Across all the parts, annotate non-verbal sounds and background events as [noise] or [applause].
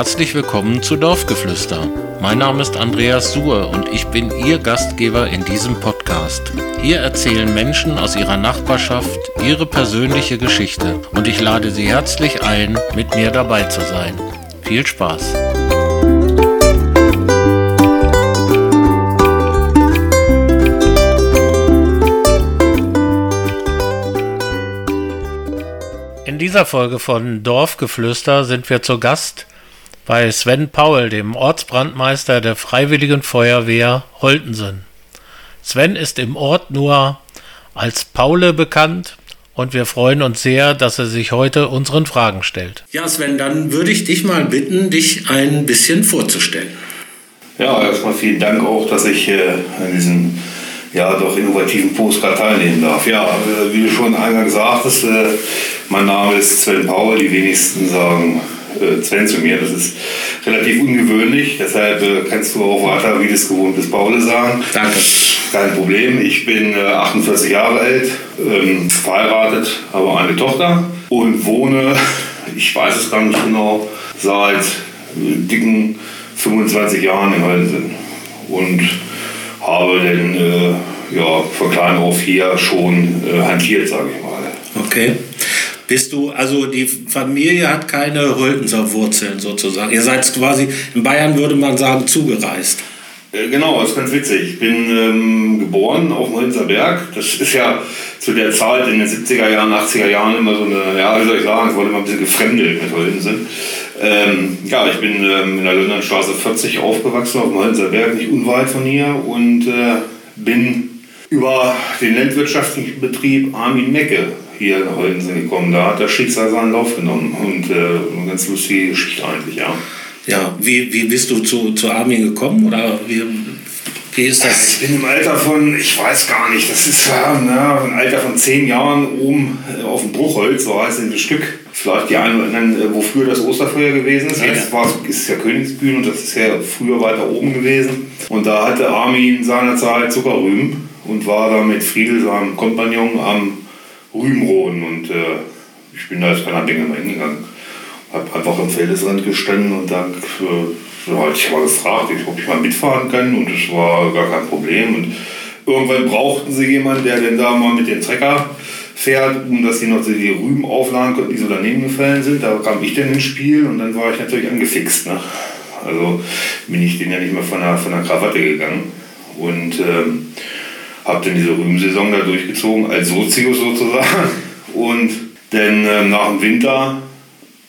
Herzlich willkommen zu Dorfgeflüster. Mein Name ist Andreas Suhr und ich bin Ihr Gastgeber in diesem Podcast. Hier erzählen Menschen aus ihrer Nachbarschaft ihre persönliche Geschichte und ich lade Sie herzlich ein, mit mir dabei zu sein. Viel Spaß! In dieser Folge von Dorfgeflüster sind wir zu Gast bei Sven Paul, dem Ortsbrandmeister der Freiwilligen Feuerwehr Holtensen. Sven ist im Ort nur als Paule bekannt und wir freuen uns sehr, dass er sich heute unseren Fragen stellt. Ja, Sven, dann würde ich dich mal bitten, dich ein bisschen vorzustellen. Ja, erstmal vielen Dank auch, dass ich äh, an diesem ja, doch innovativen Postcard teilnehmen darf. Ja, äh, wie du schon eingangs sagtest, äh, mein Name ist Sven Paul. Die wenigsten sagen äh, Sven zu mir. Das ist relativ ungewöhnlich. Deshalb äh, kannst du auch weiter, wie das gewohnt ist, Paul sagen. Danke. Kein Problem. Ich bin äh, 48 Jahre alt, ähm, verheiratet, habe eine Tochter und wohne, ich weiß es gar nicht genau, seit dicken 25 Jahren in Höllensen. Und habe dann äh, ja, von klein auf hier schon äh, hantiert, sage ich mal. Okay. Bist du, also die Familie hat keine Holtenser Wurzeln sozusagen. Ihr seid quasi, in Bayern würde man sagen, zugereist. Äh, Genau, das ist ganz witzig. Ich bin ähm, geboren auf dem Holzer Berg. Das ist ja zu der Zeit in den 70er Jahren, 80er Jahren immer so eine, ja, wie soll ich sagen, es wurde immer ein bisschen gefremdelt mit Holtensen. Ähm, ja, ich bin ähm, in der Lönernstraße 40 aufgewachsen, auf dem Holzer Berg, nicht unweit von hier und äh, bin über den landwirtschaftlichen Betrieb Armin Mecke hier nach Holtensen gekommen. Da hat das Schicksal seinen Lauf genommen und äh, eine ganz lustige Geschichte eigentlich, ja. Ja, wie, wie bist du zu, zu Armin gekommen? Oder wie, wie ist das? Ich bin im Alter von, ich weiß gar nicht, das ist ja ne, im Alter von zehn Jahren oben äh, auf dem Bruchholz, so heißt das Stück. Vielleicht die einen oder anderen, äh, wo früher das Osterfeuer gewesen ist. Ja. Jetzt war es, ist es ja Königsbühn und das ist ja früher weiter oben gewesen. Und da hatte Armin seinerzeit Zuckerrüben und war da mit Friedel, seinem Kompagnon, am Rübenroden. Und äh, ich bin da als kleiner Dinge mal hingegangen. Hab einfach am Feldesrand gestanden und dann äh, halt ich mal gefragt, ob ich mal mitfahren kann und das war gar kein Problem. Und irgendwann brauchten sie jemanden, der denn da mal mit dem Trecker fährt, um dass sie noch die Rüben aufladen konnten, die so daneben gefallen sind. Da kam ich dann ins Spiel und dann war ich natürlich angefixt. Ne? Also bin ich den ja nicht mehr von der, von der Krawatte gegangen und ähm, habe dann diese Rübensaison da durchgezogen, als Sozius sozusagen. Und dann ähm, nach dem Winter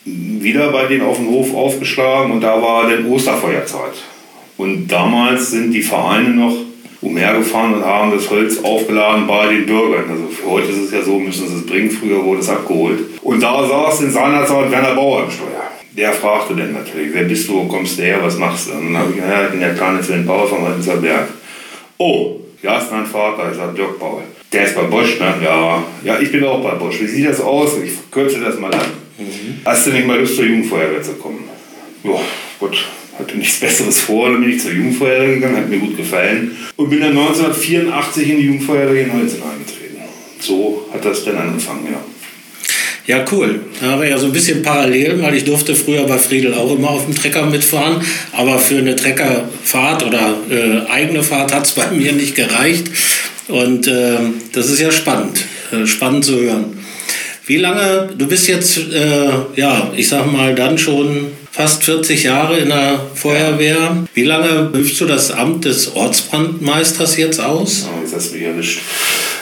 wieder bei denen auf dem Hof aufgeschlagen und da war dann Osterfeuerzeit. Und damals sind die Vereine noch umhergefahren und haben das Holz aufgeladen bei den Bürgern. Also für heute ist es ja so, müssen sie es bringen, früher wurde es abgeholt. Und da saß in seiner Zeit Werner Bauer im Steuer. Der fragte dann natürlich, wer bist du, wo kommst du her, was machst du? Und dann habe ich gesagt, ja, ich bin der kleine Sven Bauer vom Holzer Berg. Oh, ja, ist mein Vater, ich sage Dirk Bauer. Der ist bei Bosch, ne? Ja. Ja, ich bin auch bei Bosch. Wie sieht das aus? Ich kürze das mal an. Hast du nicht mal Lust zur Jugendfeuerwehr zu kommen? Ja, gut. Hatte nichts Besseres vor, dann bin ich zur Jugendfeuerwehr gegangen, hat mir gut gefallen. Und bin dann 1984 in die Jugendfeuerwehr in Holzen eingetreten. So hat das dann angefangen, ja. Ja, cool. Da haben wir ja so ein bisschen parallel, weil ich durfte früher bei Friedel auch immer auf dem Trecker mitfahren. Aber für eine Treckerfahrt oder äh, eigene Fahrt hat es bei mir nicht gereicht. Und äh, das ist ja spannend, äh, spannend zu hören. Wie lange, du bist jetzt, äh, ja, ich sag mal, dann schon fast 40 Jahre in der Feuerwehr. Wie lange übst du das Amt des Ortsbrandmeisters jetzt aus? Jetzt hast du mich erwischt.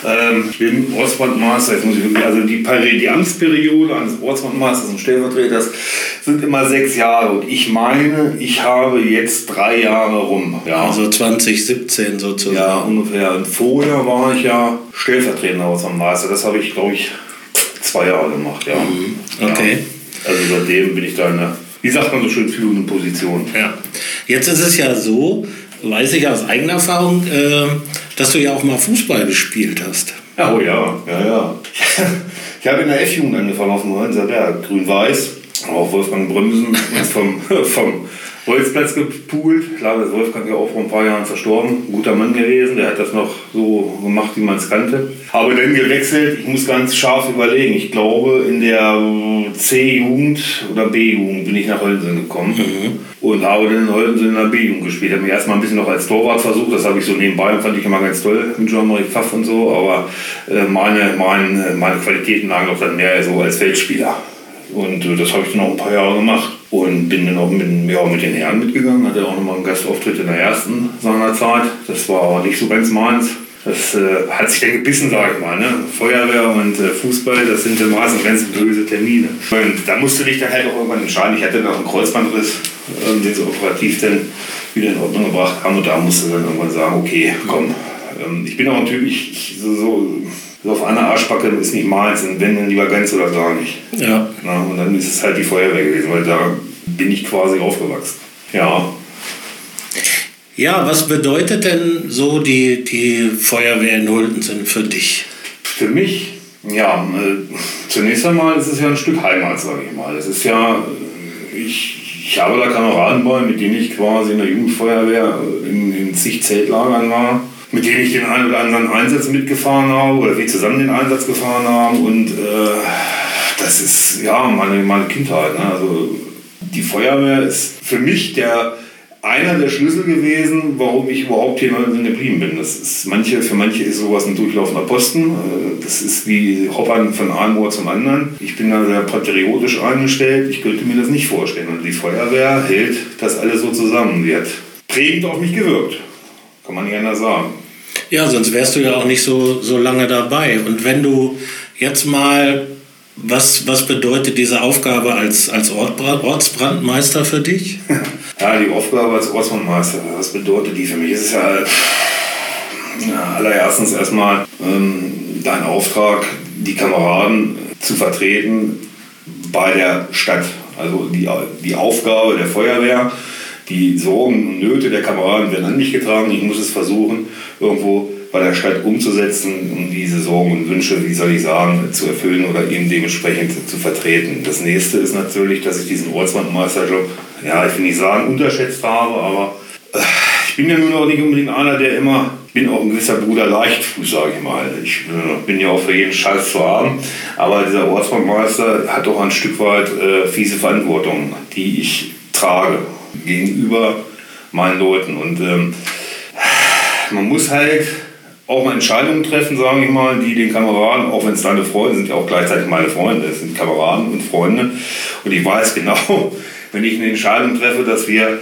Ähm, ich bin Ortsbrandmeister, jetzt muss ich wirklich, also die, Peri- die Amtsperiode eines Ortsbrandmeisters und Stellvertreters sind immer sechs Jahre und ich meine, ich habe jetzt drei Jahre rum. Ja, Also 2017 sozusagen. ja ungefähr. Und vorher war ich ja stellvertretender Ortsbrandmeister. Das habe ich, glaube ich, zwei Jahre gemacht, ja. Okay. Ja. Also seitdem bin ich da in einer, wie sagt man so schön, führenden Position. Ja. Jetzt ist es ja so, weiß ich aus eigener Erfahrung, äh, dass du ja auch mal Fußball gespielt hast. Oh ja, ja, ja. Ich habe in der F-Jugend angefangen auf dem Holzer Berg, grün-weiß. Auch Wolfgang Brümsen [laughs] vom, vom Bolzplatz gepoolt. Klar, der Wolfgang ja auch vor ein paar Jahren verstorben. Ein guter Mann gewesen, der hat das noch so gemacht, wie man es kannte. Habe dann gewechselt. Ich muss ganz scharf überlegen. Ich glaube, in der C-Jugend oder B-Jugend bin ich nach Holzen gekommen. Mhm. Und habe dann in Holzen in der B-Jugend gespielt. Habe mich erstmal ein bisschen noch als Torwart versucht. Das habe ich so nebenbei und fand ich immer ganz toll mit Jean-Marie Pfaff und so. Aber äh, meine, meine, meine Qualitäten lagen auch dann mehr so als Feldspieler. Und äh, das habe ich dann auch ein paar Jahre gemacht. Und bin dann auch mit, ja, mit den Herren mitgegangen. Hatte auch nochmal einen Gastauftritt in der ersten seiner Zeit. Das war aber nicht so ganz meins. Das äh, hat sich dann gebissen, sage ich mal. Ne? Feuerwehr und äh, Fußball, das sind dann meistens ganz böse Termine. Und da musst du dich dann halt auch irgendwann entscheiden. Ich hatte noch einen Kreuzbandriss, äh, den sie operativ dann wieder in Ordnung gebracht haben. Und da musst du dann irgendwann sagen, okay, komm. Ähm, ich bin auch ein Typ, ich, ich so, so so auf einer Arschbacke ist nicht meins und wenn, dann lieber ganz oder gar nicht. Ja. Na, und dann ist es halt die Feuerwehr gewesen, weil da bin ich quasi aufgewachsen. Ja. Ja, was bedeutet denn so die, die Feuerwehr in Hultensen für dich? Für mich? Ja, äh, zunächst einmal ist es ja ein Stück Heimat, sage ich mal. Es ist ja, ich, ich habe da Kameraden bei, mit denen ich quasi in der Jugendfeuerwehr in, in zig Zeltlagern war mit denen ich den einen oder anderen Einsatz mitgefahren habe oder wir zusammen den Einsatz gefahren haben. Und äh, das ist ja meine, meine Kindheit. Ne? Also die Feuerwehr ist für mich der einer der Schlüssel gewesen, warum ich überhaupt hier in geblieben bin. Das ist manche, für manche ist sowas ein durchlaufender Posten. Äh, das ist wie Hoppern von einem Ohr zum anderen. Ich bin da sehr patriotisch eingestellt. Ich könnte mir das nicht vorstellen. Und die Feuerwehr hält das alles so zusammen. Sie hat prägend auf mich gewirkt. Kann man nicht anders sagen. Ja, sonst wärst du ja auch nicht so, so lange dabei. Und wenn du jetzt mal, was, was bedeutet diese Aufgabe als, als Ortsbrandmeister für dich? [laughs] Ja, die Aufgabe als Ortsbrandmeister, was bedeutet die für mich? Es ist ja, ja allererstens erstmal ähm, dein Auftrag, die Kameraden zu vertreten bei der Stadt. Also die, die Aufgabe der Feuerwehr die Sorgen und Nöte der Kameraden werden an mich getragen. Ich muss es versuchen, irgendwo bei der Stadt umzusetzen, um diese Sorgen und Wünsche, wie soll ich sagen, zu erfüllen oder eben dementsprechend zu vertreten. Das nächste ist natürlich, dass ich diesen Ortswandmeisterjob, ja, ich will nicht sagen, unterschätzt habe, aber äh, ich bin ja nun auch nicht unbedingt einer, der immer, ich bin auch ein gewisser Bruder Leichtfuß, sage ich mal. Ich äh, bin ja auch für jeden Scheiß zu haben, aber dieser Ortswandmeister hat auch ein Stück weit äh, fiese Verantwortung, die ich trage gegenüber meinen Leuten. Und ähm, man muss halt auch mal Entscheidungen treffen, sage ich mal, die den Kameraden, auch wenn es deine Freunde sind, ja auch gleichzeitig meine Freunde, es sind Kameraden und Freunde. Und ich weiß genau, [laughs] wenn ich eine Entscheidung treffe, dass wir,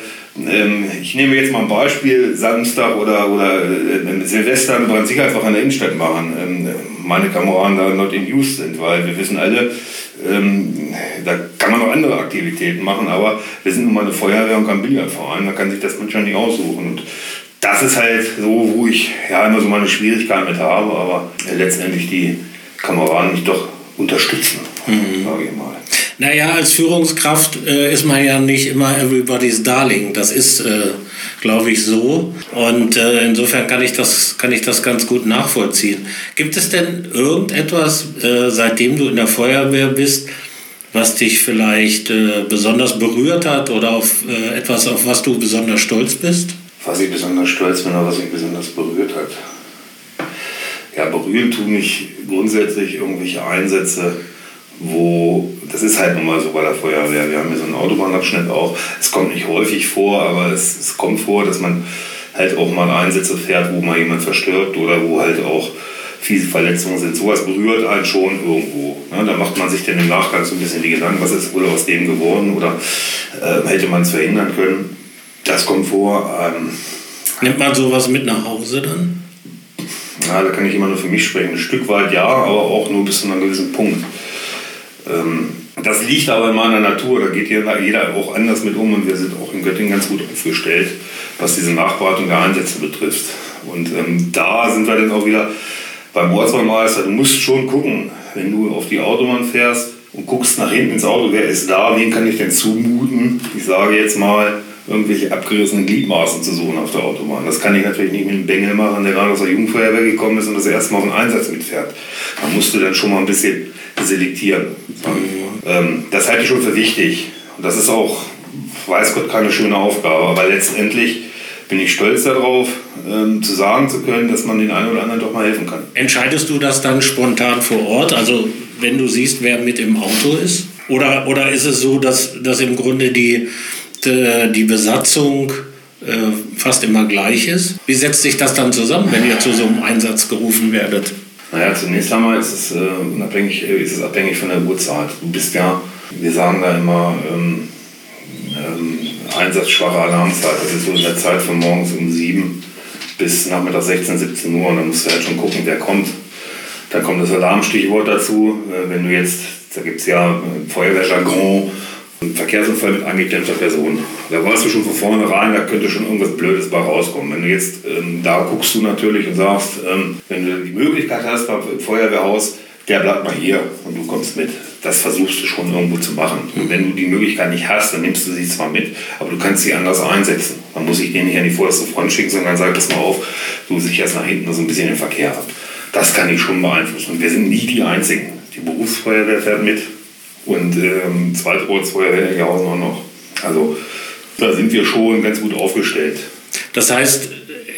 ähm, ich nehme jetzt mal ein Beispiel, Samstag oder, oder äh, Silvester eine Brandsicherheitswache in der Innenstadt machen, ähm, meine Kameraden da not in use sind, weil wir wissen alle, ähm, da kann man noch andere Aktivitäten machen, aber wir sind nun mal eine Feuerwehr und kein Billardverein, da kann sich das manchmal nicht aussuchen. Und das ist halt so, wo ich ja immer so meine Schwierigkeiten mit habe, aber letztendlich die Kameraden mich doch unterstützen, mhm. sage ich mal. Naja, als Führungskraft äh, ist man ja nicht immer everybody's darling. Das ist, äh, glaube ich, so. Und äh, insofern kann ich, das, kann ich das ganz gut nachvollziehen. Gibt es denn irgendetwas, äh, seitdem du in der Feuerwehr bist, was dich vielleicht äh, besonders berührt hat oder auf äh, etwas, auf was du besonders stolz bist? Was ich besonders stolz bin oder was mich besonders berührt hat. Ja, berühren tun mich grundsätzlich irgendwelche Einsätze, wo, das ist halt nun mal so bei der Feuerwehr, wir haben hier so einen Autobahnabschnitt auch, es kommt nicht häufig vor, aber es, es kommt vor, dass man halt auch mal Einsätze fährt, wo mal jemand verstirbt oder wo halt auch fiese Verletzungen sind. Sowas berührt einen schon irgendwo. Ne? Da macht man sich dann im Nachgang so ein bisschen die Gedanken, was ist wohl aus dem geworden oder äh, hätte man es verhindern können. Das kommt vor. Ähm, Nimmt man sowas mit nach Hause dann? Ja, da kann ich immer nur für mich sprechen. Ein Stück weit ja, aber auch nur bis zu einem gewissen Punkt. Ähm, das liegt aber in meiner Natur, da geht jeder auch anders mit um und wir sind auch in Göttingen ganz gut aufgestellt, was diese Nachberatung der Einsätze betrifft. Und ähm, da sind wir dann auch wieder beim Ortsbaumeister. Du musst schon gucken, wenn du auf die Autobahn fährst und guckst nach hinten ins Auto, wer ist da, wen kann ich denn zumuten? Ich sage jetzt mal, irgendwelche abgerissenen Gliedmaßen zu suchen auf der Autobahn. Das kann ich natürlich nicht mit einem Bengel machen, der gerade aus der Jugendfeuerwehr gekommen ist und das erste Mal auf den Einsatz mitfährt. Da musst du dann schon mal ein bisschen selektieren. Ähm, das halte ich schon für wichtig. Und das ist auch weiß Gott, keine schöne Aufgabe. Aber letztendlich bin ich stolz darauf, ähm, zu sagen zu können, dass man den einen oder anderen doch mal helfen kann. Entscheidest du das dann spontan vor Ort? Also wenn du siehst, wer mit im Auto ist? Oder, oder ist es so, dass, dass im Grunde die, die, die Besatzung äh, fast immer gleich ist? Wie setzt sich das dann zusammen, wenn ihr zu so einem Einsatz gerufen werdet? Naja, zunächst einmal ist es, äh, unabhängig, äh, ist es abhängig von der Uhrzeit. Du bist ja, wir sagen da immer, ähm, ähm, einsatzschwache Alarmzeit. Das ist so in der Zeit von morgens um 7 bis nachmittag 16, 17 Uhr. Und dann musst du halt schon gucken, wer kommt. Dann kommt das Alarmstichwort dazu. Äh, wenn du jetzt, da gibt es ja äh, Feuerwehrjargon, ein Verkehrsunfall mit angeklemmter Person. Da weißt du schon von vornherein, da könnte schon irgendwas Blödes bei rauskommen. Wenn du jetzt, ähm, da guckst du natürlich und sagst, ähm, wenn du die Möglichkeit hast beim Feuerwehrhaus, der bleibt mal hier und du kommst mit. Das versuchst du schon irgendwo zu machen. Und wenn du die Möglichkeit nicht hast, dann nimmst du sie zwar mit, aber du kannst sie anders einsetzen. Man muss ich den nicht an die vorderste Front schicken, sondern sag das mal auf, du sicherst nach hinten so ein bisschen den Verkehr ab. Das kann ich schon beeinflussen. Und wir sind nie die Einzigen. Die Berufsfeuerwehr fährt mit und ähm, Zweitortsfeuerwehr in Jausen auch noch. Also da sind wir schon ganz gut aufgestellt. Das heißt,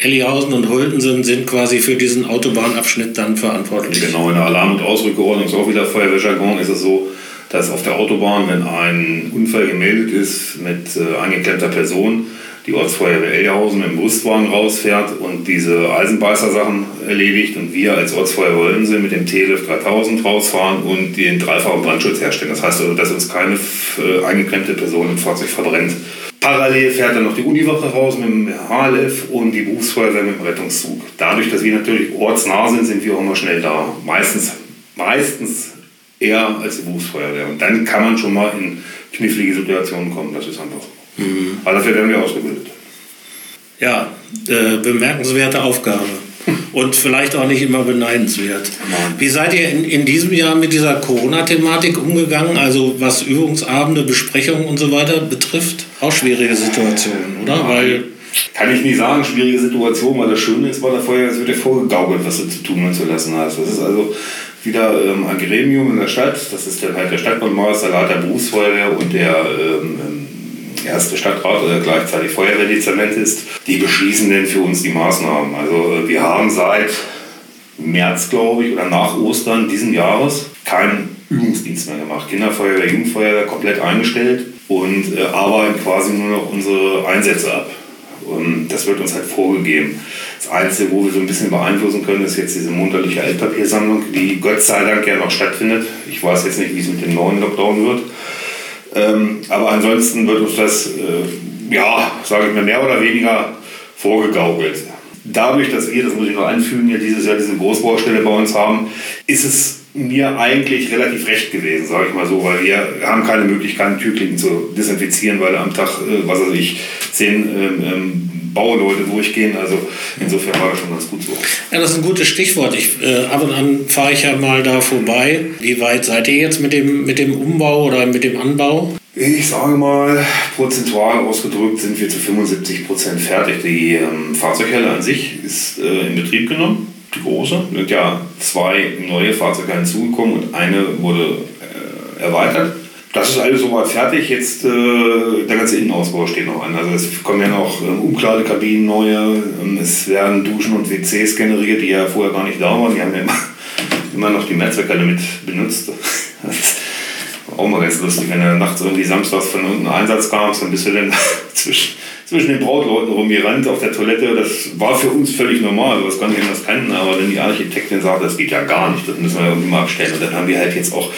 Ellihausen und Holtensen sind quasi für diesen Autobahnabschnitt dann verantwortlich. Genau, in der Alarm- und Ausrückeordnung ist auch wieder Feuerwehrjargon, ist es so, dass auf der Autobahn, wenn ein Unfall gemeldet ist mit äh, angeklemmter Person, die Ortsfeuerwehr Ellihausen mit dem Brustwagen rausfährt und diese Eisenbeißer-Sachen erledigt und wir als Ortsfeuerwehr Holtensen mit dem TLF 3000 rausfahren und den dreifachen Brandschutz herstellen. Das heißt also, dass uns keine äh, eingeklemmte Person im Fahrzeug verbrennt. Parallel fährt dann noch die Uniwache raus mit dem HLF und die Berufsfeuerwehr mit dem Rettungszug. Dadurch, dass wir natürlich ortsnah sind, sind wir auch immer schnell da. Meistens, meistens eher als die Berufsfeuerwehr. Und dann kann man schon mal in knifflige Situationen kommen. Das ist einfach. Mhm. Aber dafür werden wir ausgebildet. Ja, äh, bemerkenswerte Aufgabe und vielleicht auch nicht immer beneidenswert. Wie seid ihr in, in diesem Jahr mit dieser Corona-Thematik umgegangen, also was Übungsabende, Besprechungen und so weiter betrifft? Auch schwierige Situationen, oder? Weil kann ich nicht sagen, schwierige Situation, weil das Schöne ist bei der Feuerwehr, es wird dir vorgegaukelt, was du zu tun und zu lassen hast. Das ist also wieder ähm, ein Gremium in der Stadt, das ist dann halt der Stadtbaumeister, der Berufsfeuerwehr und der ähm, ähm erste Stadtrat oder gleichzeitig Feuerwehrdezernent ist, die beschließen denn für uns die Maßnahmen. Also äh, wir haben seit März, glaube ich, oder nach Ostern diesen Jahres keinen Übungsdienst mehr gemacht. Kinderfeuerwehr, Jugendfeuerwehr komplett eingestellt und äh, arbeiten quasi nur noch unsere Einsätze ab. Und das wird uns halt vorgegeben. Das Einzige, wo wir so ein bisschen beeinflussen können, ist jetzt diese monatliche Altpapiersammlung, die Gott sei Dank ja noch stattfindet. Ich weiß jetzt nicht, wie es mit dem neuen Lockdown wird. Ähm, aber ansonsten wird uns das, äh, ja, sage ich mal, mehr oder weniger vorgegaukelt. Dadurch, dass wir, das muss ich noch anfügen, ja dieses Jahr diese Großbaustelle bei uns haben, ist es mir eigentlich relativ recht gewesen, sage ich mal so, weil wir haben keine Möglichkeit, Türklinken zu desinfizieren, weil am Tag, äh, was weiß ich, zehn ähm, ähm, Bauleute durchgehen. Also insofern war das schon ganz gut so. Ja, das ist ein gutes Stichwort. Ich, äh, ab und an fahre ich ja mal da vorbei. Wie weit seid ihr jetzt mit dem, mit dem Umbau oder mit dem Anbau? Ich sage mal, prozentual ausgedrückt sind wir zu 75 Prozent fertig. Die ähm, Fahrzeughalle an sich ist äh, in Betrieb genommen, die große. Es sind ja zwei neue Fahrzeuge hinzugekommen und eine wurde äh, erweitert. Das ist alles soweit fertig. Jetzt äh, der ganze Innenausbau steht noch an. Also es kommen ja noch ähm, Umkleidekabinen neue. Ähm, es werden Duschen und WCs generiert, die ja vorher gar nicht da waren. Die haben ja immer, [laughs] immer noch die Mehrzweckhalle mit benutzt. Das auch mal ganz lustig, wenn du nachts irgendwie samstags von irgendeinem Einsatz kamst, dann bist du dann [laughs] zwischen, zwischen den Brautleuten rumgerannt auf der Toilette. Das war für uns völlig normal, was gar nicht anders kannten. Aber wenn die Architektin sagt, das geht ja gar nicht, das müssen wir irgendwie mal abstellen. Und dann haben wir halt jetzt auch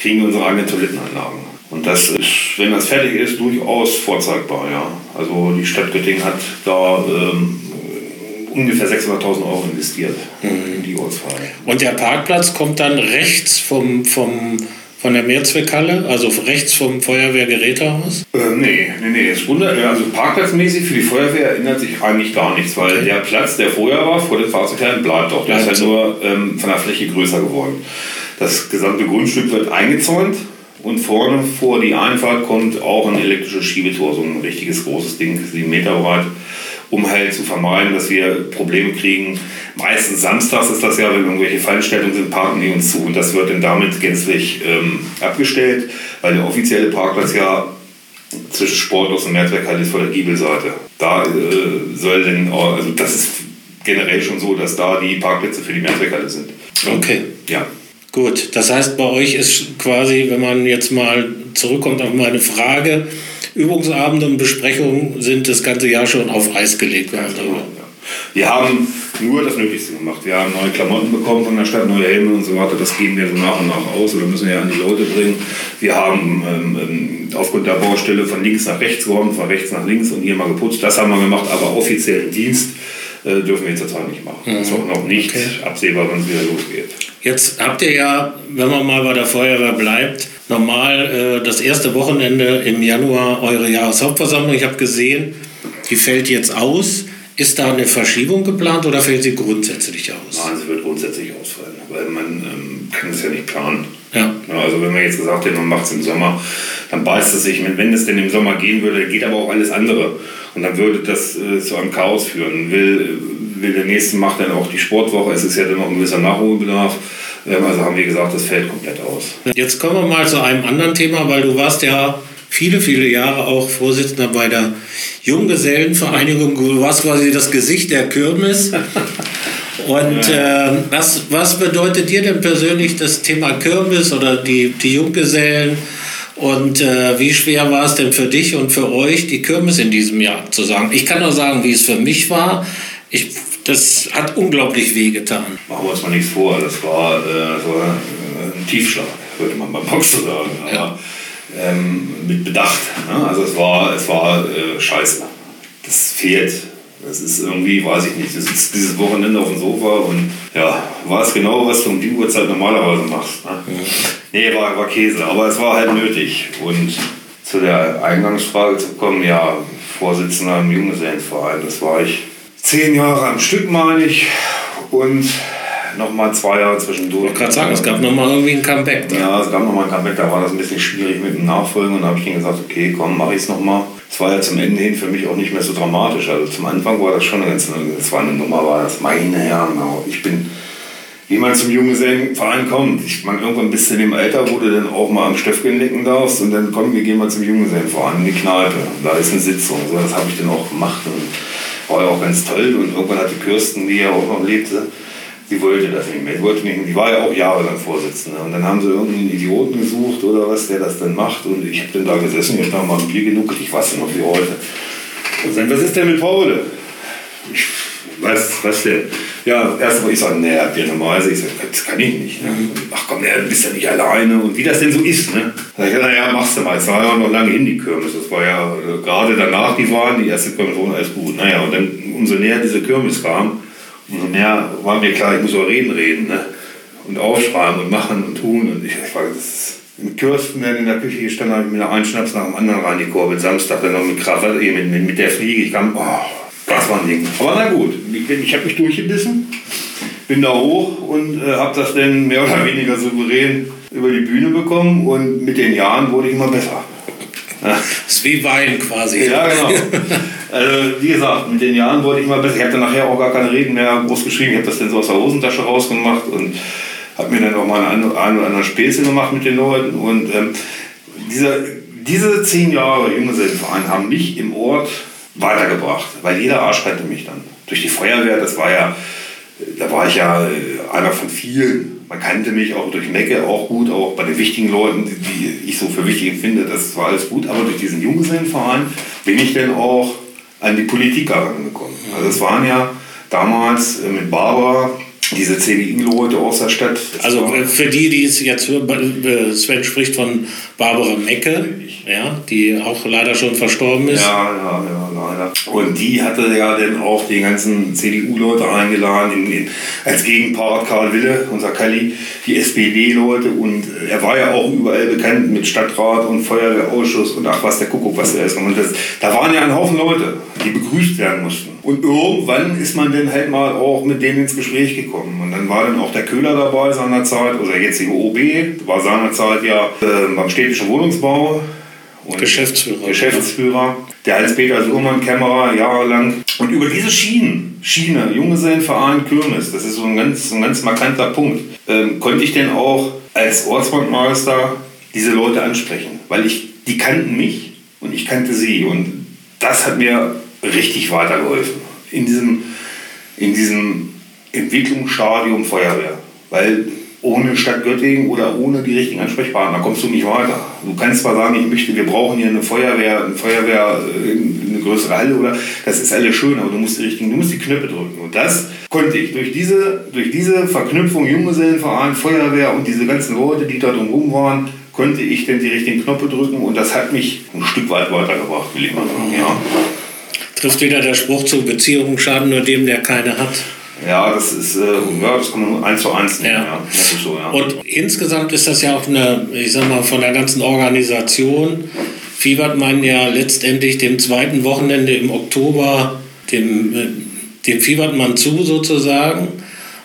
kriegen wir unsere eigenen Toilettenanlagen. Und das ist, wenn das fertig ist, durchaus vorzeigbar. Ja. Also die Stadt Göttingen hat da ähm, ungefähr 600.000 Euro investiert mhm. in die Ortsfrei. Und der Parkplatz kommt dann rechts vom, vom, von der Mehrzweckhalle, also rechts vom Feuerwehrgerätehaus? Äh, nee, nee, nee. Das Wunder, also parkplatzmäßig für die Feuerwehr ändert sich eigentlich gar nichts, weil okay. der Platz, der vorher war, vor den Fahrzeugherren, bleibt auch. Der bleibt ist halt nur ähm, von der Fläche größer geworden. Das gesamte Grundstück wird eingezäunt und vorne vor die Einfahrt kommt auch ein elektrisches Schiebetor, so ein richtiges großes Ding, sieben Meter breit, um halt zu vermeiden, dass wir Probleme kriegen. Meistens samstags ist das ja, wenn irgendwelche Veranstaltungen sind, parken die uns zu und das wird dann damit gänzlich ähm, abgestellt, weil der offizielle Parkplatz ja zwischen Sporthaus und Mehrzweckhalle ist vor der Giebelseite. Da äh, soll denn, also das ist generell schon so, dass da die Parkplätze für die Mehrzweckhalle sind. Okay. Ja. Gut, das heißt, bei euch ist quasi, wenn man jetzt mal zurückkommt auf meine Frage, Übungsabende und Besprechungen sind das ganze Jahr schon auf Eis gelegt. Man Genau. Wir haben nur das Nötigste gemacht. Wir haben neue Klamotten bekommen von der Stadt, neue Helme und so weiter. Das geben wir so nach und nach aus oder müssen wir ja an die Leute bringen. Wir haben ähm, ähm, aufgrund der Baustelle von links nach rechts geräumt, von rechts nach links und hier mal geputzt. Das haben wir gemacht, aber offiziellen Dienst äh, dürfen wir zurzeit nicht machen. Das ist auch noch nicht Okay. absehbar, wann es wieder losgeht. Jetzt habt ihr ja, wenn man mal bei der Feuerwehr bleibt, normal äh, das erste Wochenende im Januar eure Jahreshauptversammlung. Ich habe gesehen, die fällt jetzt aus. Ist da eine Verschiebung geplant oder fällt sie grundsätzlich aus? Nein, es wird grundsätzlich ausfallen, weil man ähm, kann es ja nicht planen. Ja. Ja, also wenn man jetzt gesagt hätte, man macht es im Sommer, dann beißt es sich. Wenn es denn im Sommer gehen würde, geht aber auch alles andere. Und dann würde das äh, zu einem Chaos führen. Will, will der Nächste macht dann auch die Sportwoche. Es ist ja dann noch ein gewisser Nachholbedarf. Ähm, also haben wir gesagt, das fällt komplett aus. Jetzt kommen wir mal zu einem anderen Thema, weil du warst ja viele, viele Jahre auch Vorsitzender bei der Junggesellenvereinigung. Du warst quasi das Gesicht der Kirmes. [laughs] Und äh, was, was bedeutet dir denn persönlich das Thema Kirmes oder die, die Junggesellen? Und äh, wie schwer war es denn für dich und für euch, die Kirmes in diesem Jahr zu sagen? Ich kann nur sagen, wie es für mich war. Ich, das hat unglaublich wehgetan. Machen wir uns mal nichts vor. Das war äh, so ein Tiefschlag, würde man beim Boxen sagen. Aber Ja. ähm, mit Bedacht. Ne? Also es war, es war äh, scheiße. Das fehlt. Das ist irgendwie, weiß ich nicht, das ist dieses Wochenende auf dem Sofa und ja, war es genau, was du um die Uhrzeit normalerweise machst. Ne? Nee, war, war Käse, aber es war halt nötig. Und zu der Eingangsfrage zu kommen, ja, Vorsitzender im Junggesellenverein, das war ich zehn Jahre am Stück, meine ich, und nochmal zwei Jahre zwischendurch. Ich wollte gerade sagen, es gab nochmal irgendwie ein Comeback. Da. Ja, es gab nochmal ein Comeback, da war das ein bisschen schwierig mit dem Nachfolgen und da habe ich dann gesagt, okay, komm, mache ich es nochmal. Es war ja zum Ende hin für mich auch nicht mehr so dramatisch. Also zum Anfang war das schon eine ganz, das war eine Nummer, war das meine Herren. Ich bin, wie man zum Junggesellenverein kommt. Ich meine, irgendwann bis zu dem Alter, wo du dann auch mal am Stöffchen lecken darfst und dann komm, wir gehen mal zum Junggesellenverein in die Kneipe. Da ist eine Sitzung. So, das habe ich dann auch gemacht und war ja auch ganz toll. Und irgendwann hat die Kirsten, die ja auch noch lebte, Sie wollte das nicht mehr. Sie wollte nicht. Die war ja auch jahrelang Vorsitzende. Und dann haben sie irgendeinen Idioten gesucht oder was, der das dann macht. Und ich habe dann da gesessen, ich habe mal ein Bier genug, ich weiß noch wie heute. Und dann, was ist denn mit Paul? Ich, was, was denn? Ja, erst mal ich sage, nee, habt ihr normalerweise? Ich sage, das kann ich nicht. Ne? Ach komm, nee, du bist ja nicht alleine. Und wie das denn so ist, ne? Sag ich, naja, machst du mal. Es war ja auch noch lange hin, die Kirmes. Das war ja äh, gerade danach, die waren, die erste Kirmes war alles gut. Naja, und dann, umso näher diese Kirmes kam, umso mehr war mir klar, ich muss über Reden reden. Ne? Und aufschreiben und machen und tun. Und ich, ich war, das ist, mit Kirsten dann in der Küche gestanden, habe ich mir einen Schnaps nach dem anderen reingekurbelt. Samstag dann noch mit Krawatte, mit, mit, mit der Fliege. Ich kam, oh, das war ein Ding. Aber na gut, ich, habe mich durchgebissen, bin da hoch und äh, habe das dann mehr oder weniger souverän über die Bühne bekommen. Und mit den Jahren wurde ich immer besser. Das ist wie Wein quasi. Ja, genau. Also, wie gesagt, mit den Jahren wurde ich mal besser. Ich hatte nachher auch gar keine Reden mehr groß geschrieben. Ich habe das dann so aus der Hosentasche rausgemacht und habe mir dann auch mal einen, einen oder anderen Späße gemacht mit den Leuten. Und ähm, diese, diese zehn Jahre Junggesellenverein haben mich im Ort weitergebracht, weil jeder Arsch kannte mich dann. Durch die Feuerwehr, das war ja, da war ich ja äh, einer von vielen. Man kannte mich auch durch Mecke auch gut, auch bei den wichtigen Leuten, die, die ich so für wichtig finde, das war alles gut. Aber durch diesen Junggesellenverein bin ich dann auch an die Politik herangekommen. Also es waren ja damals äh, mit Barbara diese CDU-Leute aus der Stadt. Also äh, für die, die es jetzt hören, äh, Sven spricht von Barbara Mecke, ja, die auch leider schon verstorben ist. Ja, ja, ja, leider. Und die hatte ja dann auch die ganzen CDU-Leute eingeladen, in, in, als Gegenpart Karl Wille, unser Kalli, die SPD-Leute. Und er war ja auch überall bekannt mit Stadtrat und Feuerwehrausschuss und ach was, der Kuckuck, was der ist. Und das, da waren ja ein Haufen Leute, die begrüßt werden mussten. Und irgendwann ist man dann halt mal auch mit denen ins Gespräch gekommen. Und dann war dann auch der Köhler dabei seinerzeit, oder der jetzige OB, war seinerzeit ja äh, beim städtischen Wohnungsbau. Und Geschäftsführer. Geschäftsführer, der Heinz-Peter Suhrmann-Kämmerer jahrelang. Und über diese Schienen, Schiene, Junggesellenverein Kirmes, das ist so ein ganz, ein ganz markanter Punkt, ähm, konnte ich denn auch als Ortsbankmeister diese Leute ansprechen. Weil ich, die kannten mich, und ich kannte sie. Und das hat mir richtig weitergeholfen. In diesem, in diesem Entwicklungsstadium Feuerwehr. Weil ohne Stadt Göttingen oder ohne die richtigen Ansprechpartner kommst du nicht weiter. Du kannst zwar sagen, ich möchte, wir brauchen hier eine Feuerwehr, eine Feuerwehr, äh, eine größere Halle oder das ist alles schön, aber du musst die richtigen, du musst die Knöpfe drücken. Und das konnte ich durch diese, durch diese Verknüpfung Junggesellenverein, Feuerwehr und diese ganzen Leute, die da drumherum waren, konnte ich denn die richtigen Knöpfe drücken und das hat mich ein Stück weit weitergebracht, will ich mal sagen. Ja. Trifft wieder der Spruch zu Beziehungen schaden nur dem, der keine hat. Ja, das ist, äh, ja, das kann man eins zu eins nehmen. Ja. ja. So, ja. Und insgesamt ist das ja auch eine, ich sag mal, von der ganzen Organisation fiebert man ja letztendlich dem zweiten Wochenende im Oktober, dem, äh, dem fiebert man zu sozusagen.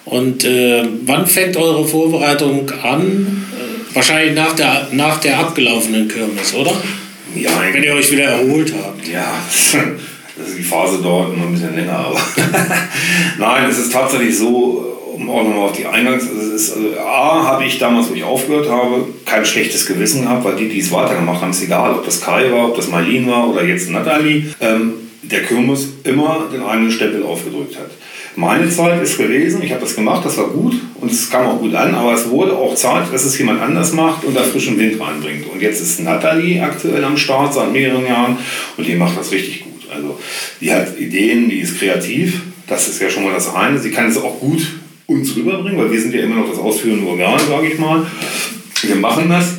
Und äh, wann fängt eure Vorbereitung an? Äh, wahrscheinlich nach der, nach der abgelaufenen Kirmes, oder? Ja, wenn ihr euch wieder erholt habt. Ja, [laughs] Also die Phase dauert immer ein bisschen länger, aber [laughs] nein, es ist tatsächlich so, um auch nochmal auf die Eingangs, also es ist, also A, habe ich damals, wo ich aufgehört habe, kein schlechtes Gewissen gehabt, weil die, die es weitergemacht haben, ist egal, ob das Kai war, ob das Marlene war oder jetzt Nathalie, ähm, der Kirmes immer den einen Stempel aufgedrückt hat. Meine Zeit ist gewesen, ich habe das gemacht, das war gut und es kam auch gut an, aber es wurde auch Zeit, dass es jemand anders macht und da frischen Wind reinbringt. Und jetzt ist Nathalie aktuell am Start seit mehreren Jahren und die macht das richtig gut. Also die hat Ideen, die ist kreativ, das ist ja schon mal das eine. Sie kann es auch gut uns rüberbringen, weil wir sind ja immer noch das ausführende Organ, sage ich mal. Wir machen das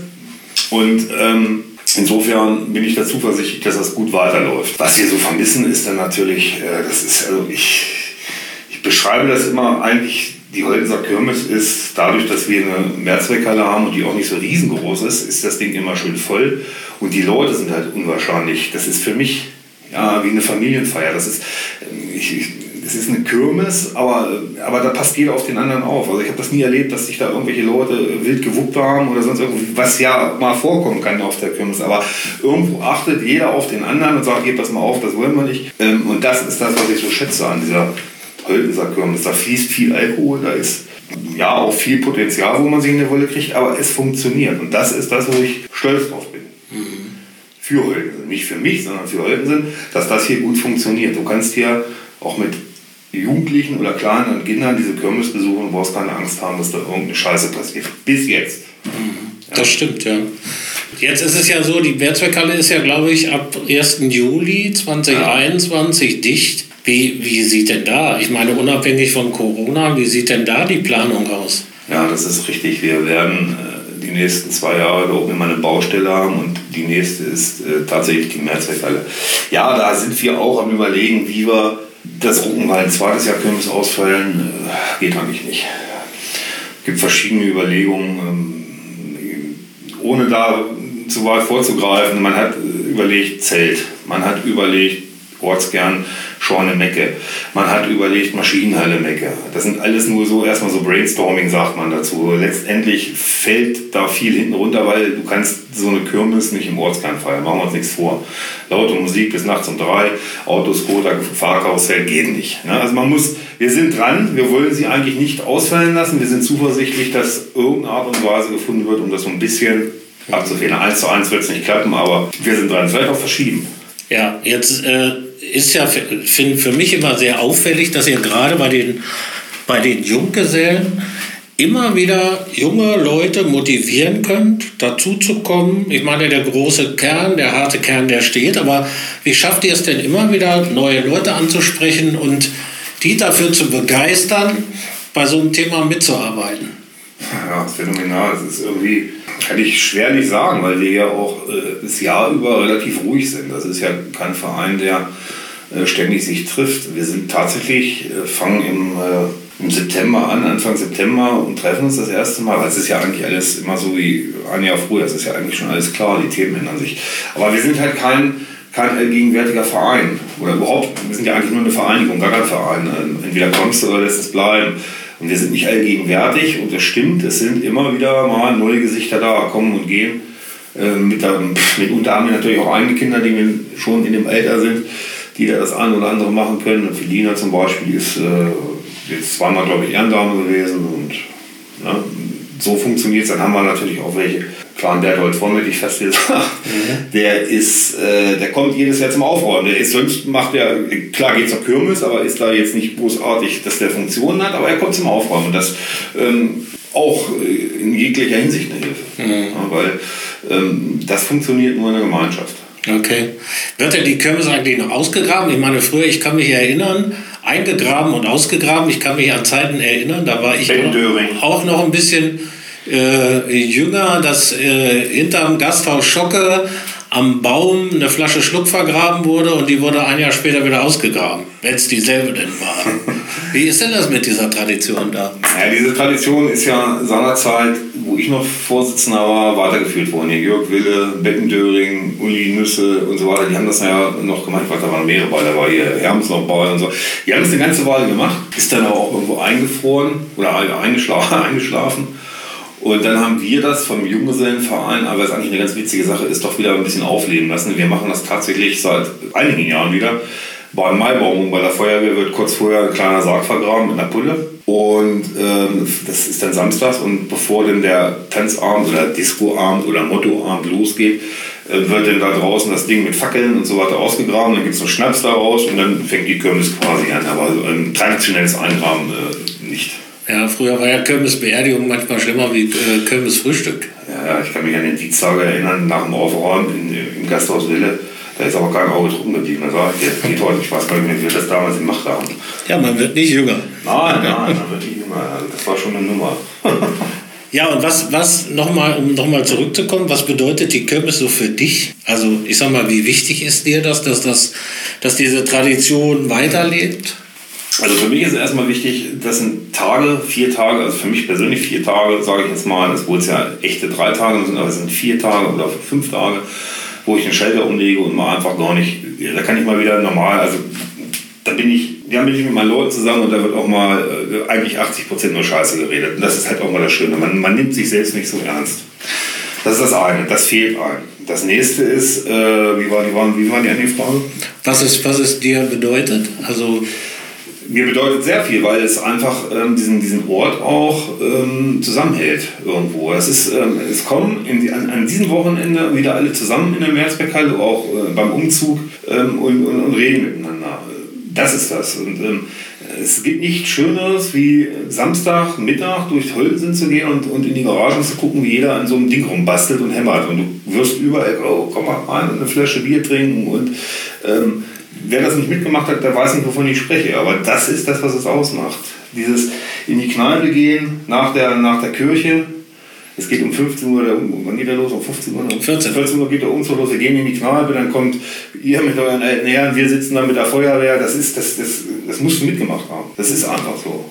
und ähm, insofern bin ich da zuversichtlich, dass das gut weiterläuft. Was wir so vermissen, ist dann natürlich, äh, das ist also ich, ich beschreibe das immer eigentlich die Holtenser Kirmes ist dadurch, dass wir eine Mehrzweckhalle haben und die auch nicht so riesengroß ist, ist das Ding immer schön voll und die Leute sind halt unwahrscheinlich. Das ist für mich ja, wie eine Familienfeier. Das ist, ich, ich, das ist eine Kirmes, aber, aber da passt jeder auf den anderen auf. Also ich habe das nie erlebt, dass sich da irgendwelche Leute wild gewuppt haben oder sonst irgendwie, was ja mal vorkommen kann auf der Kirmes. Aber irgendwo achtet jeder auf den anderen und sagt, gebt das mal auf, das wollen wir nicht. Ähm, und das ist das, was ich so schätze an dieser Holtenser Kirmes. Da fließt viel Alkohol, da ist ja auch viel Potenzial, wo man sich in der Wolle kriegt, aber es funktioniert. Und das ist das, wo ich stolz drauf bin. Mhm für Holtensen. Nicht für mich, sondern für Holtensen, dass das hier gut funktioniert. Du kannst hier auch mit Jugendlichen oder kleinen Kindern diese Kirmes besuchen und brauchst keine Angst haben, dass da irgendeine Scheiße passiert. Bis jetzt. Ja. Das stimmt, ja. Jetzt ist es ja so, die Mehrzweckhalle ist ja, glaube ich, ab 1. Juli 2021 ja. dicht. Wie, wie sieht denn da, ich meine, unabhängig von Corona, wie sieht denn da die Planung aus? Ja, das ist richtig. Wir werden die nächsten zwei Jahre da oben immer eine Baustelle haben und die nächste ist äh, tatsächlich die Mehrzweckhalle. Ja, da sind wir auch am überlegen, wie wir das Rucken, weil ein zweites Jahr können wir es ausfallen, äh, geht eigentlich nicht. Es gibt verschiedene Überlegungen, ähm, ohne da zu weit vorzugreifen. Man hat überlegt Zelt, man hat überlegt Ortskern Schorne Mecke. Man hat überlegt Maschinenhalle Mecke. Das sind alles nur so, erstmal so Brainstorming sagt man dazu. Letztendlich fällt da viel hinten runter, weil du kannst so eine Kirmes nicht im Ortskern feiern. Machen wir uns nichts vor. Laute Musik bis nachts um drei, Autos, Skoda, Fahrkarussell geht nicht. Ne? Also man muss, wir sind dran, wir wollen sie eigentlich nicht ausfallen lassen. Wir sind zuversichtlich, dass irgendeine Art und Weise gefunden wird, um das so ein bisschen abzufedern. Eins zu eins wird es nicht klappen, aber wir sind dran. Vielleicht auch verschieben. Ja, jetzt äh, ist ja für, für mich immer sehr auffällig, dass ihr gerade bei den, bei den Junggesellen immer wieder junge Leute motivieren könnt, dazu zu kommen. Ich meine, der große Kern, der harte Kern, der steht, aber wie schafft ihr es denn immer wieder, neue Leute anzusprechen und die dafür zu begeistern, bei so einem Thema mitzuarbeiten? Ja, phänomenal. Das ist irgendwie, kann ich schwerlich sagen, weil wir ja auch äh, das Jahr über relativ ruhig sind. Das ist ja kein Verein, der ständig sich trifft. Wir sind tatsächlich, äh, fangen im, äh, im September an, Anfang September und treffen uns das erste Mal. Es ist ja eigentlich alles immer so wie ein Jahr früher. Es ist ja eigentlich schon alles klar, die Themen ändern sich. Aber wir sind halt kein, kein gegenwärtiger Verein. Oder überhaupt, wir sind ja eigentlich nur eine Vereinigung, gar kein Verein. Entweder kommst du oder lässt es bleiben. Und wir sind nicht allgegenwärtig und das stimmt, es sind immer wieder mal neue Gesichter da, kommen und gehen. Mit, der, mit unter anderem natürlich auch eigene Kinder, die schon in dem Alter sind die da das eine oder andere machen können. Felina zum Beispiel ist äh, jetzt zweimal, glaube ich, Ehrendame gewesen und ne, so funktioniert es. Dann haben wir natürlich auch welche, Clan Berthold von hätte ich fast gesagt, mhm. der ist, äh, der kommt jedes Jahr zum Aufräumen. Der ist sonst macht er, klar geht zur Kirmes, aber ist da jetzt nicht großartig, dass der Funktionen hat, aber er kommt zum Aufräumen. Und das ähm, auch in jeglicher Hinsicht eine Hilfe. Mhm. Ja, weil ähm, das funktioniert nur in der Gemeinschaft. Okay. Wird denn die Kirmes eigentlich noch ausgegraben? Ich meine, früher, ich kann mich erinnern, eingegraben und ausgegraben. Ich kann mich an Zeiten erinnern, da war ich auch, auch noch ein bisschen äh, jünger, dass äh, hinterm Gasthaus Schocke am Baum eine Flasche Schluck vergraben wurde und die wurde ein Jahr später wieder ausgegraben, wenn es dieselbe denn war. [laughs] Wie ist denn das mit dieser Tradition da? Ja, diese Tradition ist ja seinerzeit, wo ich noch Vorsitzender war, weitergeführt worden. Hier Jörg Wille, Beckendöring, Uli Nüsse und so weiter, die haben das ja noch gemacht. Ich weiß, da waren mehrere bei, da war hier Hermes noch bei und so. Die haben das eine ganze Weile gemacht, ist dann aber auch irgendwo eingefroren oder eingeschlafen. [laughs] eingeschlafen. Und dann haben wir das vom Junggesellenverein, aber es eigentlich eine ganz witzige Sache ist, doch wieder ein bisschen aufleben lassen. Wir machen das tatsächlich seit einigen Jahren wieder. Beim Maibaum bei der Feuerwehr wird kurz vorher ein kleiner Sarg vergraben mit einer Pulle. Und ähm, das ist dann samstags und bevor dann der Tanzabend oder Discoabend oder Mottoabend losgeht, äh, wird dann da draußen das Ding mit Fackeln und so weiter ausgegraben. Dann gibt es noch Schnaps daraus und dann fängt die Kirmes quasi an. Aber ein traditionelles Eingraben äh, nicht. Ja, früher war ja Kirmesbeerdigung manchmal schlimmer wie äh, Kirmesfrühstück. Ja, ich kann mich an den Dienstag erinnern, nach dem Aufräumen im Gasthaus Wille. Da ist aber kein Auge drum geblieben. Da sage ich, jetzt geht heute, ich weiß gar nicht mehr, wie wir das damals gemacht haben. Ja, man wird nicht jünger. Nein, nein, man wird nicht jünger. Also das war schon eine Nummer. ja, und was, was nochmal, um nochmal zurückzukommen, was bedeutet die Kirmes so für dich? Also, ich sag mal, wie wichtig ist dir das, dass, das, dass diese Tradition weiterlebt? Also für mich ist erstmal wichtig, das sind Tage, vier Tage, also für mich persönlich vier Tage, sage ich jetzt mal, das wurde ja echte drei Tage sind, aber es sind vier Tage oder fünf Tage, wo ich den Schalter umlege und mal einfach gar nicht, da kann ich mal wieder normal, also da bin ich, ja, bin ich mit meinen Leuten zusammen und da wird auch mal äh, eigentlich 80 Prozent nur Scheiße geredet. Und das ist halt auch mal das Schöne. Man, man nimmt sich selbst nicht so ernst. Das ist das eine, das fehlt einem. Das nächste ist, äh, wie, war, wie, waren, wie waren die andere Frage? Was es, was es dir bedeutet? Also mir bedeutet sehr viel, weil es einfach ähm, diesen, diesen Ort auch ähm, zusammenhält irgendwo. Es, ist, ähm, es kommen in, an, an diesem Wochenende wieder alle zusammen in der Mehrzweckhalle, auch äh, beim Umzug ähm, und, und, und, reden miteinander. Das ist das. Und ähm, es gibt nichts Schöneres, wie Samstag, Mittag durch Holzen zu gehen und, und in die Garagen zu gucken, wie jeder an so einem Ding rumbastelt und hämmert. Und du wirst überall, oh, komm mal rein eine Flasche Bier trinken und ähm, wer das nicht mitgemacht hat, der weiß nicht, wovon ich spreche. Aber das ist das, was es ausmacht. Dieses in die Kneipe gehen nach der, nach der Kirche. Es geht um 15 Uhr, der, wann geht der los? Um 15 Uhr? Um 14. 14 Uhr geht der Umzug los. Wir gehen in die Kneipe, dann kommt ihr mit euren alten Herren, wir sitzen dann mit der Feuerwehr. Das, ist, das, das, das musst du mitgemacht haben. Das ist einfach so.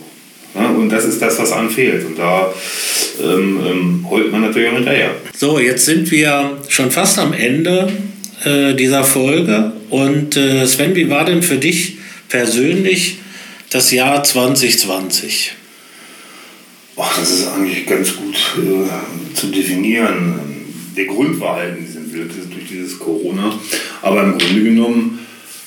Ja, und das ist das, was anfehlt. Und da ähm, ähm, holt man natürlich auch hinterher. So, jetzt sind wir schon fast am Ende äh, dieser Folge. Und äh, Sven, wie war denn für dich persönlich das Jahr 2020? Ach, das ist eigentlich ganz gut äh, zu definieren. Der Grund war halt in diesem Bild durch dieses Corona. Aber im Grunde genommen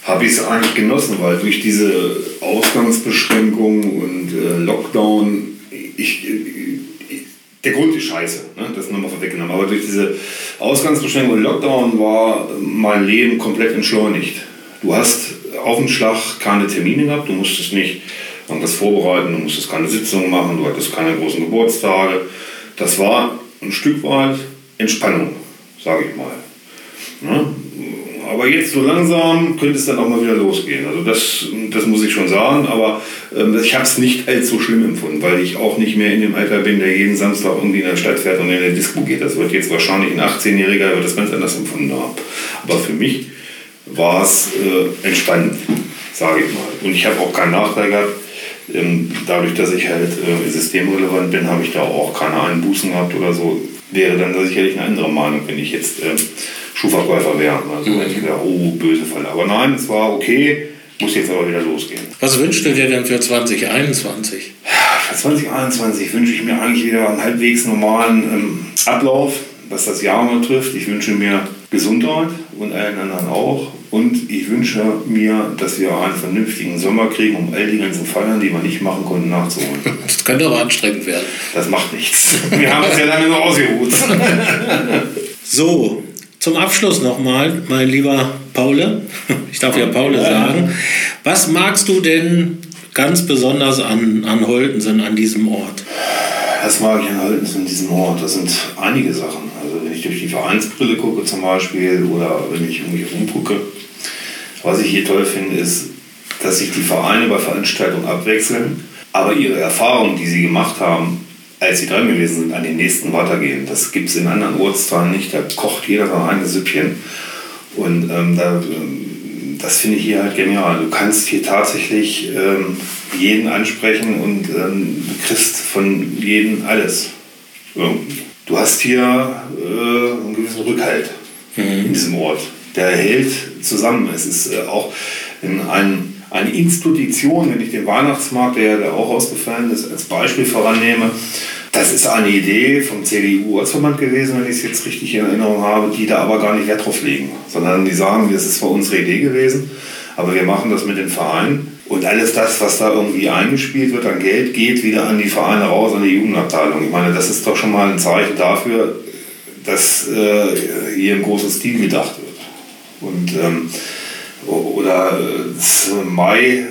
habe ich es eigentlich genossen, weil durch diese Ausgangsbeschränkungen und äh, Lockdown ich, der Grund ist scheiße, ne? das nochmal vorweggenommen. Aber durch diese Ausgangsbeschränkung und Lockdown war mein Leben komplett entschleunigt. Du hast auf den Schlag keine Termine gehabt, du musstest nicht irgendwas vorbereiten, du musstest keine Sitzungen machen, du hattest keine großen Geburtstage. Das war ein Stück weit Entspannung, sage ich mal. Ne? Aber jetzt so langsam könnte es dann auch mal wieder losgehen. Also das, das muss ich schon sagen, aber ähm, ich habe es nicht allzu schlimm empfunden, weil ich auch nicht mehr in dem Alter bin, der jeden Samstag irgendwie in der Stadt fährt und in der Disco geht. Das wird jetzt wahrscheinlich ein 18-Jähriger wird das ganz anders empfunden haben. Aber für mich war es äh, entspannend, sage ich mal. Und ich habe auch keinen Nachteil gehabt. Ähm, dadurch, dass ich halt äh, systemrelevant bin, habe ich da auch keine Einbußen gehabt oder so. Wäre dann sicherlich eine andere Meinung, wenn ich jetzt äh, Schuhverkäufer wären. Also mhm. entweder, oh, böse Falle. Aber nein, es war okay, muss jetzt aber wieder losgehen. Was wünschst du dir denn für 2021? Für 2021 wünsche ich mir eigentlich wieder einen halbwegs normalen ähm, Ablauf, was das Jahr mal trifft. Ich wünsche mir Gesundheit und allen anderen auch. Und ich wünsche mir, dass wir einen vernünftigen Sommer kriegen, um all die ganzen Feiern, die wir nicht machen konnten, nachzuholen. [laughs] Das könnte aber anstrengend werden. Das macht nichts. Wir haben es ja lange noch ausgeruht. [laughs] So, zum Abschluss nochmal, mein lieber Paule. [laughs] Ich darf ja Paule sagen. Was magst du denn ganz besonders an, an Holtensen, an diesem Ort? Das mag ich an Holtensen, in diesem Ort. Das sind einige Sachen. Also wenn ich durch die Vereinsbrille gucke zum Beispiel oder wenn ich irgendwie rumgucke. Was ich hier toll finde, ist, dass sich die Vereine bei Veranstaltungen abwechseln, aber ihre Erfahrungen, die sie gemacht haben, als sie dran gewesen sind, an den nächsten weitergehen. Das gibt es in anderen Ortsteilen nicht. Da kocht jeder sein eigenes Süppchen. Und ähm, da, ähm, das finde ich hier halt genial. Du kannst hier tatsächlich ähm, jeden ansprechen und ähm, du kriegst von jedem alles. Irgendwie. Du hast hier äh, einen gewissen Rückhalt mhm. in diesem Ort. Der hält zusammen. Es ist äh, auch in ein, eine Institution, wenn ich den Weihnachtsmarkt, der ja auch ausgefallen ist, als Beispiel vorannehme, das ist eine Idee vom CDU-Ortsverband gewesen, wenn ich es jetzt richtig in Erinnerung habe, die da aber gar nicht Wert drauf legen, sondern die sagen, das ist zwar unsere Idee gewesen, aber wir machen das mit den Vereinen. Und alles das, was da irgendwie eingespielt wird an Geld, geht wieder an die Vereine raus, an die Jugendabteilung. Ich meine, das ist doch schon mal ein Zeichen dafür, dass äh, hier im großen Stil gedacht wird. Und ähm, oder äh, Mai, äh,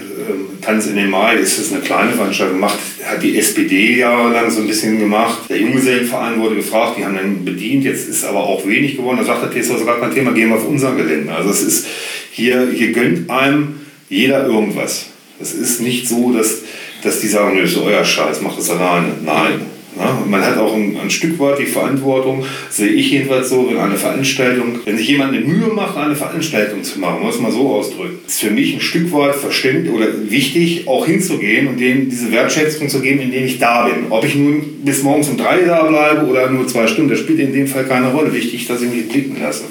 Tanz in den Mai, ist eine kleine Veranstaltung, macht, hat die SPD jahrelang so ein bisschen gemacht. Der Junggesellenverein wurde gefragt, die haben dann bedient, jetzt ist aber auch wenig geworden. Da sagt der TSV, sogar kein Thema, gehen wir auf unser Gelände. Also es ist, hier, hier gönnt einem jeder irgendwas. Es ist nicht so, dass, dass die sagen, das ist euer Scheiß, macht das alleine. Nein, ja, man hat auch ein, ein, Stück weit die Verantwortung, sehe ich jedenfalls so, wenn eine Veranstaltung, wenn sich jemand eine Mühe macht, eine Veranstaltung zu machen, muss man so ausdrücken, ist für mich ein Stück weit verständlich oder wichtig, auch hinzugehen und denen diese Wertschätzung zu geben, indem ich da bin. Ob ich nun bis morgens um drei da bleibe oder nur zwei Stunden, das spielt in dem Fall keine Rolle. Wichtig, dass ich mich blicken lasse.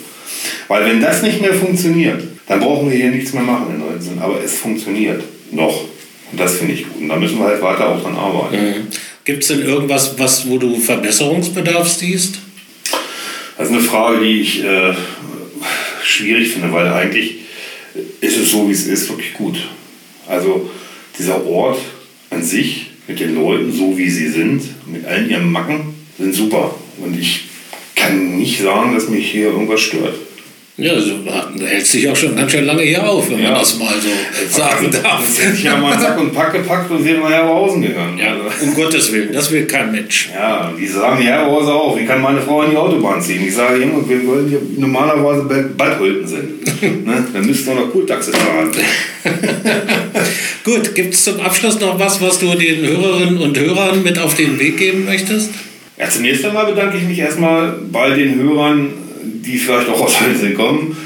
Weil wenn das nicht mehr funktioniert, dann brauchen wir hier nichts mehr machen in Neuensinn. Aber es funktioniert noch. Und das finde ich gut. Und da müssen wir halt weiter auch dran arbeiten. Mhm. Gibt es denn irgendwas, was, wo du Verbesserungsbedarf siehst? Das ist eine Frage, die ich äh, schwierig finde, weil eigentlich ist es so, wie es ist, wirklich gut. Also dieser Ort an sich mit den Leuten, so wie sie sind, mit allen ihren Macken, sind super. Und ich kann nicht sagen, dass mich hier irgendwas stört. Ja, also, du hältst dich auch schon ganz schön lange hier auf, wenn ja. man das mal so sagen darf. Ich ja mal Sack und Pack gepackt und wäre mal Herberhausen gegangen. Ja, also. um Gottes Willen, das will kein Mensch. Ja, die sagen Herberhausen auch. Wie kann meine Frau an die Autobahn ziehen? Ich sage immer, wir wollen hier normalerweise bei Bad Holten sind. [laughs] ne? Dann müssten wir noch Kurtaxe fahren. [laughs] Gut, gibt es zum Abschluss noch was, was du den Hörerinnen und Hörern mit auf den Weg geben möchtest? Ja, zunächst einmal bedanke ich mich erstmal bei den Hörern die vielleicht auch aus Hölzing kommen,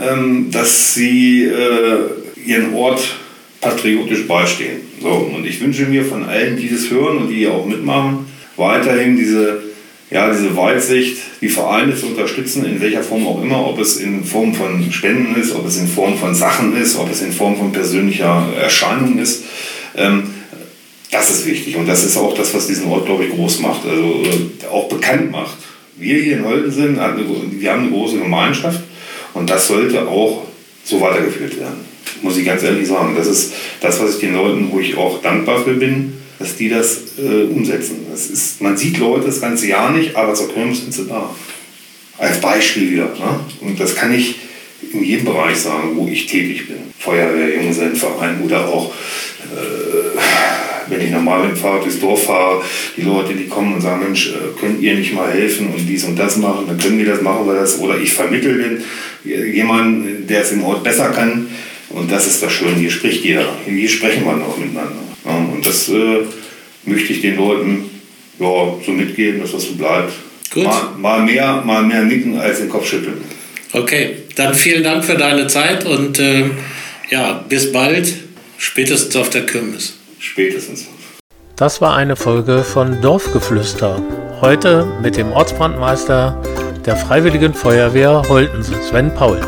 ähm, dass sie äh, ihren Ort patriotisch beistehen. So, und ich wünsche mir von allen, die das hören und die auch mitmachen, weiterhin diese, ja, diese Weitsicht, die Vereine zu unterstützen, in welcher Form auch immer, ob es in Form von Spenden ist, ob es in Form von Sachen ist, ob es in Form von persönlicher Erscheinung ist. Ähm, das ist wichtig und das ist auch das, was diesen Ort, glaube ich, groß macht, also äh, auch bekannt macht wir hier in Holten sind, wir haben eine große Gemeinschaft und das sollte auch so weitergeführt werden. Muss ich ganz ehrlich sagen. Das ist das, was ich den Leuten, wo ich auch dankbar für bin, dass die das äh, umsetzen. Das ist, man sieht Leute das ganze Jahr nicht, aber zur Kirmes sind sie da. Als Beispiel wieder. Ne? Und das kann ich in jedem Bereich sagen, wo ich tätig bin. Feuerwehr, Junggesellenverein oder auch äh, wenn ich normal mit Fahrrad durchs Dorf fahre, die Leute, die kommen und sagen, Mensch, äh, könnt ihr nicht mal helfen und dies und das machen, dann können wir das, machen wir das. Oder ich vermittle den, jemanden, der es im Ort besser kann. Und das ist das Schöne, hier spricht jeder. Hier sprechen wir auch miteinander. und das äh, möchte ich den Leuten ja, so mitgeben, dass das so bleibt. Gut. Mal, mal, mehr, mal mehr nicken als den Kopf schütteln. Okay, dann vielen Dank für deine Zeit und äh, ja, bis bald, spätestens auf der Kirmes. Spätestens. Das war eine Folge von Dorfgeflüster. Heute mit dem Ortsbrandmeister der Freiwilligen Feuerwehr Holtensen, Sven Paul.